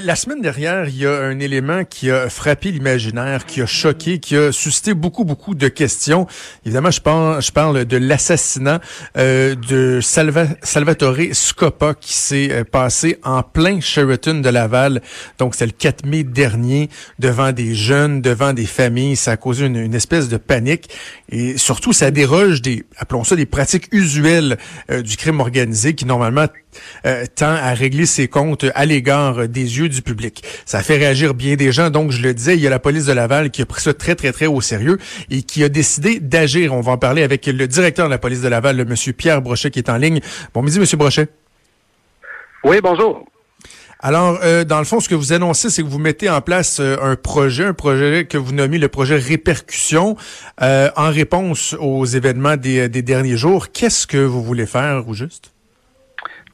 La semaine dernière, il y a un élément qui a frappé l'imaginaire, qui a choqué, qui a suscité beaucoup, beaucoup de questions. Évidemment, je parle, je parle de l'assassinat euh, de Salvatore Scopa qui s'est euh, passé en plein Sheraton de Laval. Donc, c'est le 4 mai dernier, devant des jeunes, devant des familles. Ça a causé une, espèce de panique. Et surtout, ça déroge des, appelons ça, des pratiques usuelles euh, du crime organisé qui, normalement, euh, tend à régler ses comptes à l'égard des yeux du public. Ça fait réagir bien des gens. Donc, je le disais, il y a la police de Laval qui a pris ça très, très, très au sérieux et qui a décidé d'agir. On va en parler avec le directeur de la police de Laval, le monsieur Pierre Brochet, qui est en ligne. Bon midi, monsieur Brochet. Oui, bonjour. Alors, euh, dans le fond, ce que vous annoncez, c'est que vous mettez en place euh, un projet, un projet que vous nommez le projet Répercussion, euh, en réponse aux événements des, des derniers jours. Qu'est-ce que vous voulez faire, ou juste?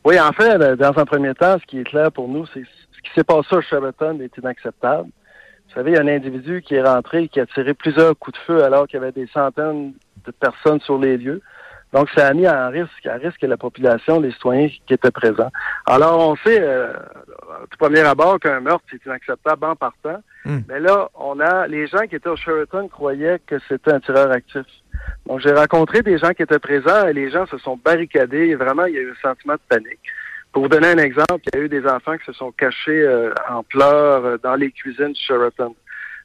Oui, en fait, dans un premier temps, ce qui est clair pour nous, c'est ce qui s'est passé à Sheraton est inacceptable. Vous savez, il y a un individu qui est rentré et qui a tiré plusieurs coups de feu alors qu'il y avait des centaines de personnes sur les lieux. Donc, ça a mis en risque, à risque la population, les citoyens qui étaient présents. Alors, on sait, euh, tout premier abord, qu'un meurtre, c'est inacceptable en partant. Hmm. Mais là, on a les gens qui étaient au Sheraton croyaient que c'était un tireur actif. Donc, j'ai rencontré des gens qui étaient présents et les gens se sont barricadés et vraiment, il y a eu un sentiment de panique. Pour vous donner un exemple, il y a eu des enfants qui se sont cachés euh, en pleurs euh, dans les cuisines du Sheraton.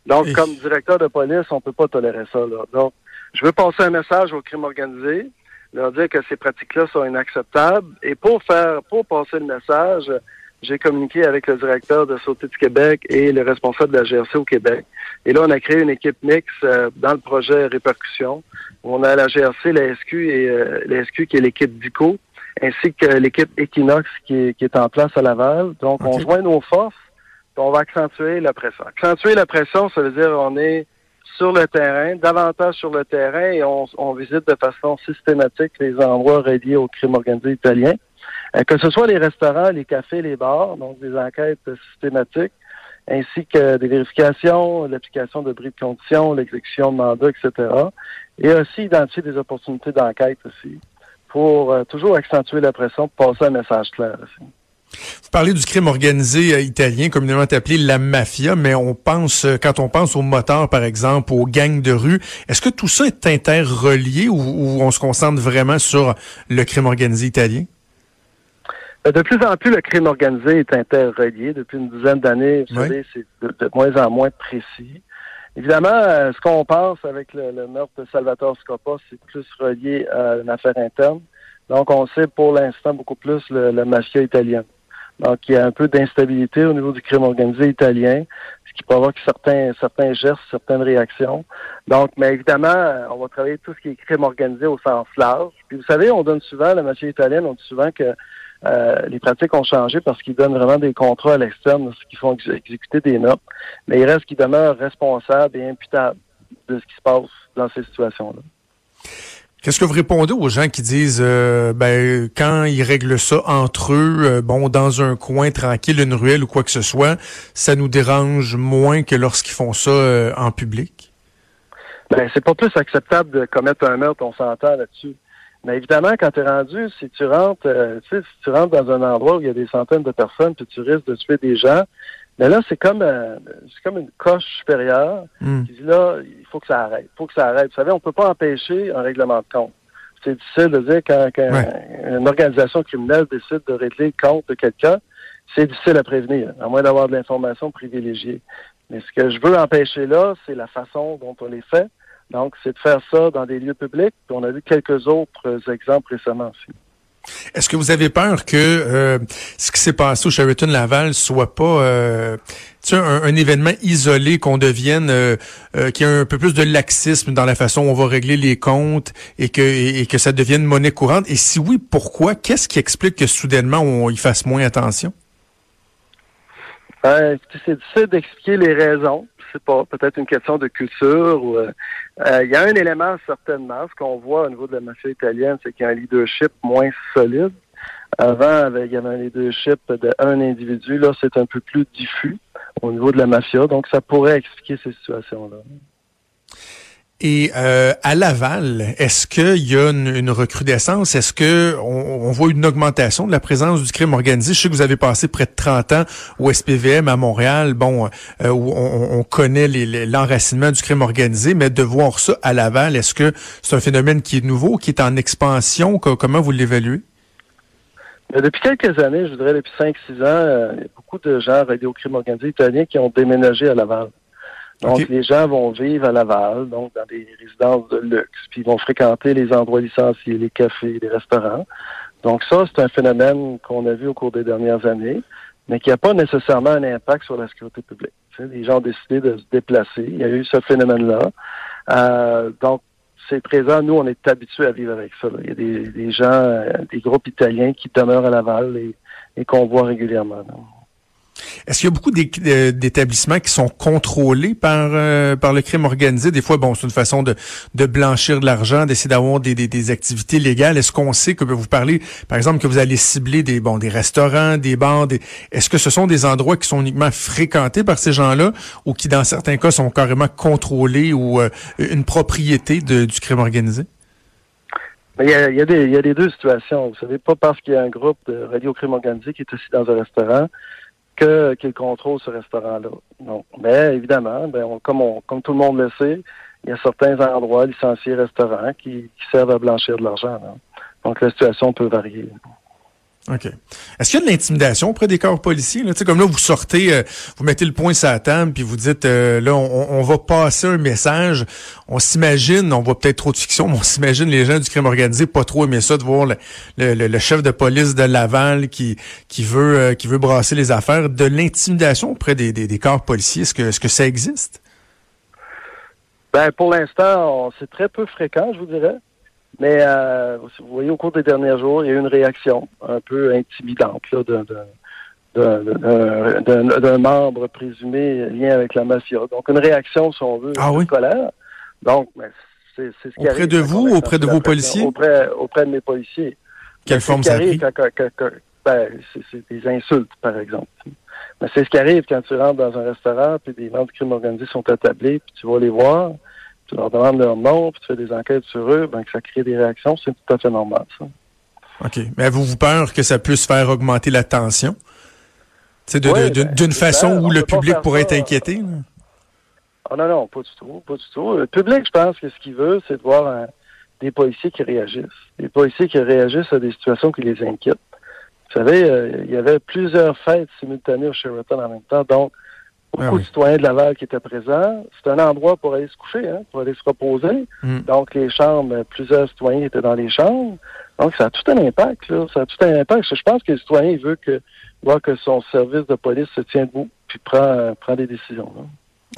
Donc, comme directeur de police, on peut pas tolérer ça. Là. Donc, je veux passer un message au crime organisé, leur dire que ces pratiques-là sont inacceptables. Et pour faire, pour passer le message, j'ai communiqué avec le directeur de Sauté du Québec et le responsable de la GRC au Québec. Et là, on a créé une équipe mixte euh, dans le projet Répercussion. On a la GRC, la SQ et euh, la SQ qui est l'équipe DICO, ainsi que l'équipe Equinox qui est, qui est en place à Laval. Donc, on joint nos forces. On va accentuer la pression. Accentuer la pression, ça veut dire on est sur le terrain, davantage sur le terrain, et on, on visite de façon systématique les endroits reliés au crime organisé italien. Euh, que ce soit les restaurants, les cafés, les bars, donc des enquêtes systématiques, ainsi que des vérifications, l'application de bris de conditions, l'exécution de mandats, etc. Et aussi identifier des opportunités d'enquête aussi, pour euh, toujours accentuer la pression, pour passer un message clair aussi. Vous parlez du crime organisé euh, italien, communément appelé la mafia, mais on pense, quand on pense aux moteurs, par exemple, aux gangs de rue, est-ce que tout ça est interrelié ou on se concentre vraiment sur le crime organisé italien? Euh, de plus en plus, le crime organisé est interrelié. Depuis une dizaine d'années, vous savez, c'est de, moins en moins précis. Évidemment, euh, ce qu'on pense avec le, meurtre de Salvatore Scopa, c'est plus relié à une affaire interne. Donc, on sait pour l'instant beaucoup plus le, mafia italien. Donc, il y a un peu d'instabilité au niveau du crime organisé italien, ce qui provoque certains, certains gestes, certaines réactions. Donc, mais évidemment, on va travailler tout ce qui est crime organisé au sens large. Puis, vous savez, on donne souvent, la mafia italienne, on dit souvent que euh, les pratiques ont changé parce qu'ils donnent vraiment des contrats à l'externe, ce qui font exécuter des notes. Mais il reste qu'ils demeurent responsables et imputables de ce qui se passe dans ces situations-là. Qu'est-ce que vous répondez aux gens qui disent, euh, ben, quand ils règlent ça entre eux, euh, bon, dans un coin tranquille, une ruelle ou quoi que ce soit, ça nous dérange moins que lorsqu'ils font ça en public? Ben, c'est pas plus acceptable de commettre un meurtre, on s'entend là-dessus. Mais évidemment, quand tu es rendu, si tu rentres, euh, tu sais, si tu rentres dans un endroit où il y a des centaines de personnes, puis tu risques de tuer des gens, mais là, c'est comme euh, c'est comme une coche supérieure hmm. qui dit là, il faut que ça arrête. Il faut que ça arrête. Vous savez, on peut pas empêcher un règlement de compte. C'est difficile de dire quand, une organisation criminelle décide de régler le compte de quelqu'un, c'est difficile à prévenir, à moins d'avoir de l'information privilégiée. Mais ce que je veux empêcher là, c'est la façon dont on les fait. Donc, c'est de faire ça dans des lieux publics. Puis on a vu quelques autres exemples récemment aussi. Est-ce que vous avez peur que euh, ce qui s'est passé au Sheraton Laval soit pas euh, un, un, événement isolé, qu'on devienne, euh, euh, qu'il y ait un peu plus de laxisme dans la façon où on va régler les comptes et que et, que ça devienne monnaie courante? Et si oui, pourquoi? Qu'est-ce qui explique que soudainement on y fasse moins attention? Ben, c'est difficile d'expliquer les raisons c'est peut-être une question de culture. Ou, euh, euh, il y a un élément certainement, ce qu'on voit au niveau de la mafia italienne, c'est qu'il y a un leadership moins solide. Avant, il y avait un leadership d'un individu. Là, c'est un peu plus diffus au niveau de la mafia. Donc, ça pourrait expliquer ces situations-là. Et euh, à Laval, est-ce qu'il y a une, recrudescence? Est-ce que on, voit une augmentation de la présence du crime organisé? Je sais que vous avez passé près de 30 ans au SPVM à Montréal, bon, euh, où on, connaît l'enracinement du crime organisé, mais de voir ça à Laval, est-ce que c'est un phénomène qui est nouveau, qui est en expansion? Comment vous l'évaluez? Depuis quelques années, je dirais depuis 5-6 ans, euh, il y a beaucoup de gens reliés au crime organisé italiens qui ont déménagé à Laval. Donc, les gens vont vivre à Laval, donc dans des résidences de luxe, puis ils vont fréquenter les endroits licenciés, les cafés, les restaurants. Donc, ça, c'est un phénomène qu'on a vu au cours des dernières années, mais qui n'a pas nécessairement un impact sur la sécurité publique. les gens ont décidé de se déplacer. Il y a eu ce phénomène-là. Euh, donc, c'est présent. Nous, on est habitués à vivre avec ça. Il y a des, gens, euh, des groupes italiens qui demeurent à Laval et, et qu'on voit régulièrement. Est-ce qu'il y a beaucoup d'établissements qui sont contrôlés par euh, par le crime organisé? Des fois, bon, c'est une façon de, blanchir de l'argent, d'essayer d'avoir des, des, activités légales. Est-ce qu'on sait que vous parlez, par exemple, que vous allez cibler des bon des restaurants, des bars? Est-ce que ce sont des endroits qui sont uniquement fréquentés par ces gens-là ou qui, dans certains cas, sont carrément contrôlés ou euh, une propriété du crime organisé? il y, a, il, y a des, il y a des deux situations. Vous savez, pas parce qu'il y a un groupe de radio-crime organisé qui est aussi dans un restaurant que qu'il contrôle ce restaurant-là. Donc, mais évidemment, ben, comme, on, comme tout le monde le sait, il y a certains endroits licenciés restaurants qui servent à blanchir de l'argent. Donc, la situation peut varier. OK. Est-ce qu'il y a de l'intimidation auprès des corps policiers? Là? Comme là, vous sortez, euh, vous mettez le point sur la table, puis vous dites, euh, là, on, va passer un message. On s'imagine, on voit peut-être trop de fiction, mais on s'imagine les gens du crime organisé pas trop aimer ça, de voir le, le, chef de police de Laval qui, qui, veut, euh, qui veut brasser les affaires. De l'intimidation auprès des, des, corps policiers, est-ce que, est-ce que ça existe? Ben, pour l'instant, c'est très peu fréquent, je vous dirais. Mais euh, vous voyez, au cours des derniers jours, il y a eu une réaction un peu intimidante d'un membre présumé lié avec la mafia. Donc, une réaction, si on veut, ah, de colère. Donc, c'est ce qui Auprès de vous ou auprès de vos policiers? Auprès, auprès de mes policiers. Quelle forme ça arrive ben, c'est des insultes, par exemple. Mais c'est ce qui arrive quand tu rentres dans un restaurant, puis des membres du crime organisé sont attablés, puis tu vas les voir tu leur demandes leur nom, puis tu fais des enquêtes sur eux, ben, que ça crée des réactions, c'est tout à fait normal, ça. OK. Mais avez-vous peur que ça puisse faire augmenter la tension? Ben, d'une façon où le public pourrait être inquiété? Ah non, non, pas du tout. Pas du tout. Le public, je pense que ce qu'il veut, c'est de voir des policiers qui réagissent. Des policiers qui réagissent à des situations qui les inquiètent. Vous savez, euh, il y avait plusieurs fêtes simultanées au Sheraton en même temps, donc ah beaucoup de citoyens de Laval qui étaient présents. C'est un endroit pour aller se coucher, hein, pour aller se reposer. Hmm. Donc, les chambres, plusieurs citoyens étaient dans les chambres. Donc, ça a tout un impact, là. Ça a tout un impact. Je pense que le citoyen, veut que, voit que son service de police se tient debout, puis prend, prend des décisions.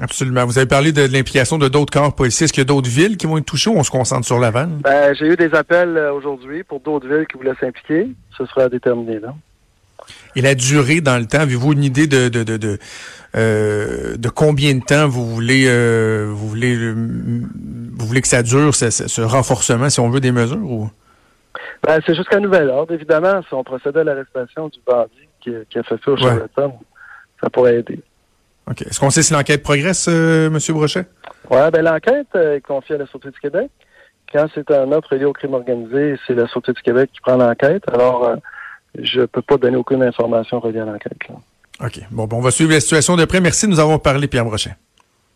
Absolument. Vous avez parlé de, l'implication de d'autres corps policiers. Est-ce qu'il y a d'autres villes qui vont être touchées ou on se concentre sur Laval? Ben, j'ai eu des appels euh, aujourd'hui pour d'autres villes qui voulaient s'impliquer. Ce sera déterminé, là. Et la durée dans le temps, avez-vous une idée de, de, de, de, euh, de combien de temps vous voulez euh, vous voulez euh, vous voulez que ça dure, ce, ce, renforcement, si on veut, des mesures ou? Ben, c'est jusqu'à nouvel ordre. Évidemment, si on procédait à l'arrestation du bandit qui, qui, a fait ça au Charlatan, ça pourrait aider. OK. Est-ce qu'on sait si l'enquête progresse, euh, M. Brochet? Oui, ben l'enquête est confiée à la Sûreté du Québec. Quand c'est un autre lié au crime organisé, c'est la Sûreté du Québec qui prend l'enquête. Alors, je ne peux pas donner aucune information reliée à l'enquête. OK. Bon, bon, on va suivre la situation de près. Merci de nous avons parlé, Pierre Brochet.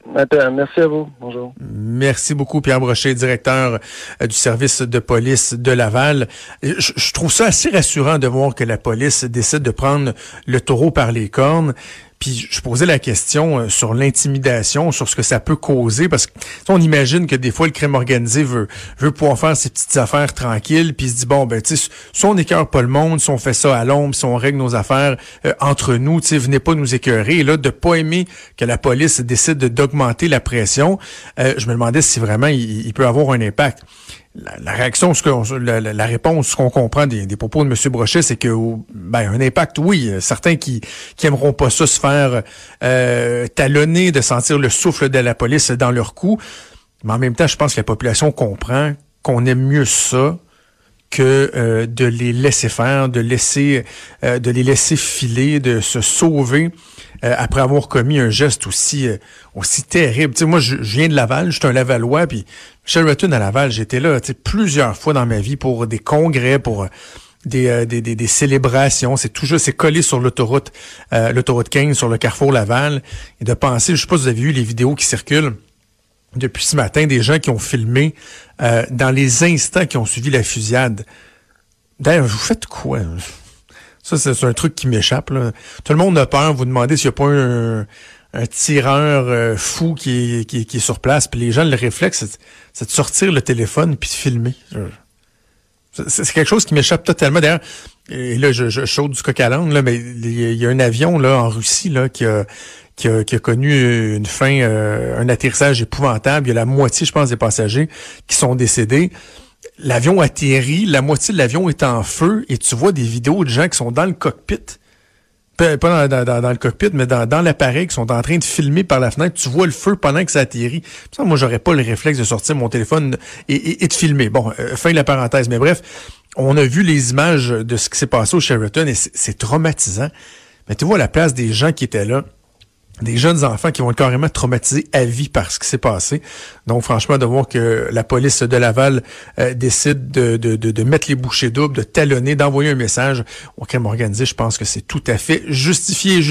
Merci à vous. Bonjour. Merci beaucoup, Pierre Brochet, directeur euh, du service de police de Laval. je, trouve ça assez rassurant de voir que la police décide de prendre le taureau par les cornes. Puis je posais la question euh, sur l'intimidation, sur ce que ça peut causer, parce que on imagine que des fois le crime organisé veut veut pouvoir faire ses petites affaires tranquilles, puis se dit bon ben tu sais, si on n'écœure pas le monde, si on fait ça à l'ombre, si on règle nos affaires euh, entre nous, tu sais, venez pas nous écœurer. Et là, de pas aimer que la police décide d'augmenter la pression, euh, je me demandais si vraiment il, il peut avoir un impact la, réaction, ce la, réponse, ce qu'on comprend des, propos de M. Brochet, c'est que ben un impact, oui. Certains qui qui pas ça se faire euh, talonner, de sentir le souffle de la police dans leur cou. Mais en même temps, je pense que la population comprend qu'on aime mieux ça que euh, de les laisser faire, de laisser, euh, de les laisser filer, de se sauver euh, après avoir commis un geste aussi aussi terrible. Tu sais, moi, je, viens de Laval, je suis un Lavallois, puis Sheraton à Laval, j'étais là, plusieurs fois dans ma vie pour des congrès, pour des, des, des, célébrations. C'est toujours c'est collé sur l'autoroute, l'autoroute 15, sur le carrefour Laval, et de penser, je sais pas si vous avez vu les vidéos qui circulent depuis ce matin des gens qui ont filmé euh, dans les instants qui ont suivi la fusillade. D'ailleurs, vous faites quoi? Ça, c'est un truc qui m'échappe. Tout le monde a peur. Vous demandez s'il n'y a pas un, un tireur euh, fou qui est, qui, est, sur place. Puis les gens, le réflexe, c'est de sortir le téléphone puis de filmer. C'est quelque chose qui m'échappe totalement. D'ailleurs, et là, je, je chaude du coq à là, mais il y a un avion là en Russie là qui a, qui a, qui a connu une fin, euh, un atterrissage épouvantable. Il y a la moitié, je pense, des passagers qui sont décédés. L'avion atterrit, la moitié de l'avion est en feu et tu vois des vidéos de gens qui sont dans le cockpit pas dans, dans, dans, le cockpit, mais dans, dans l'appareil, qui sont en train de filmer par la fenêtre. Tu vois le feu pendant que ça atterrit. Ça, moi, j'aurais pas le réflexe de sortir mon téléphone et, et, de filmer. Bon, euh, fin de la parenthèse. Mais bref, on a vu les images de ce qui s'est passé au Sheraton et c'est traumatisant. Mais tu vois la place des gens qui étaient là des jeunes enfants qui vont être carrément traumatisés à vie par ce qui s'est passé. Donc, franchement, de voir que la police de Laval euh, décide de, de, de, mettre les bouchées doubles, de talonner, d'envoyer un message au crime organisé, je pense que c'est tout à fait justifié.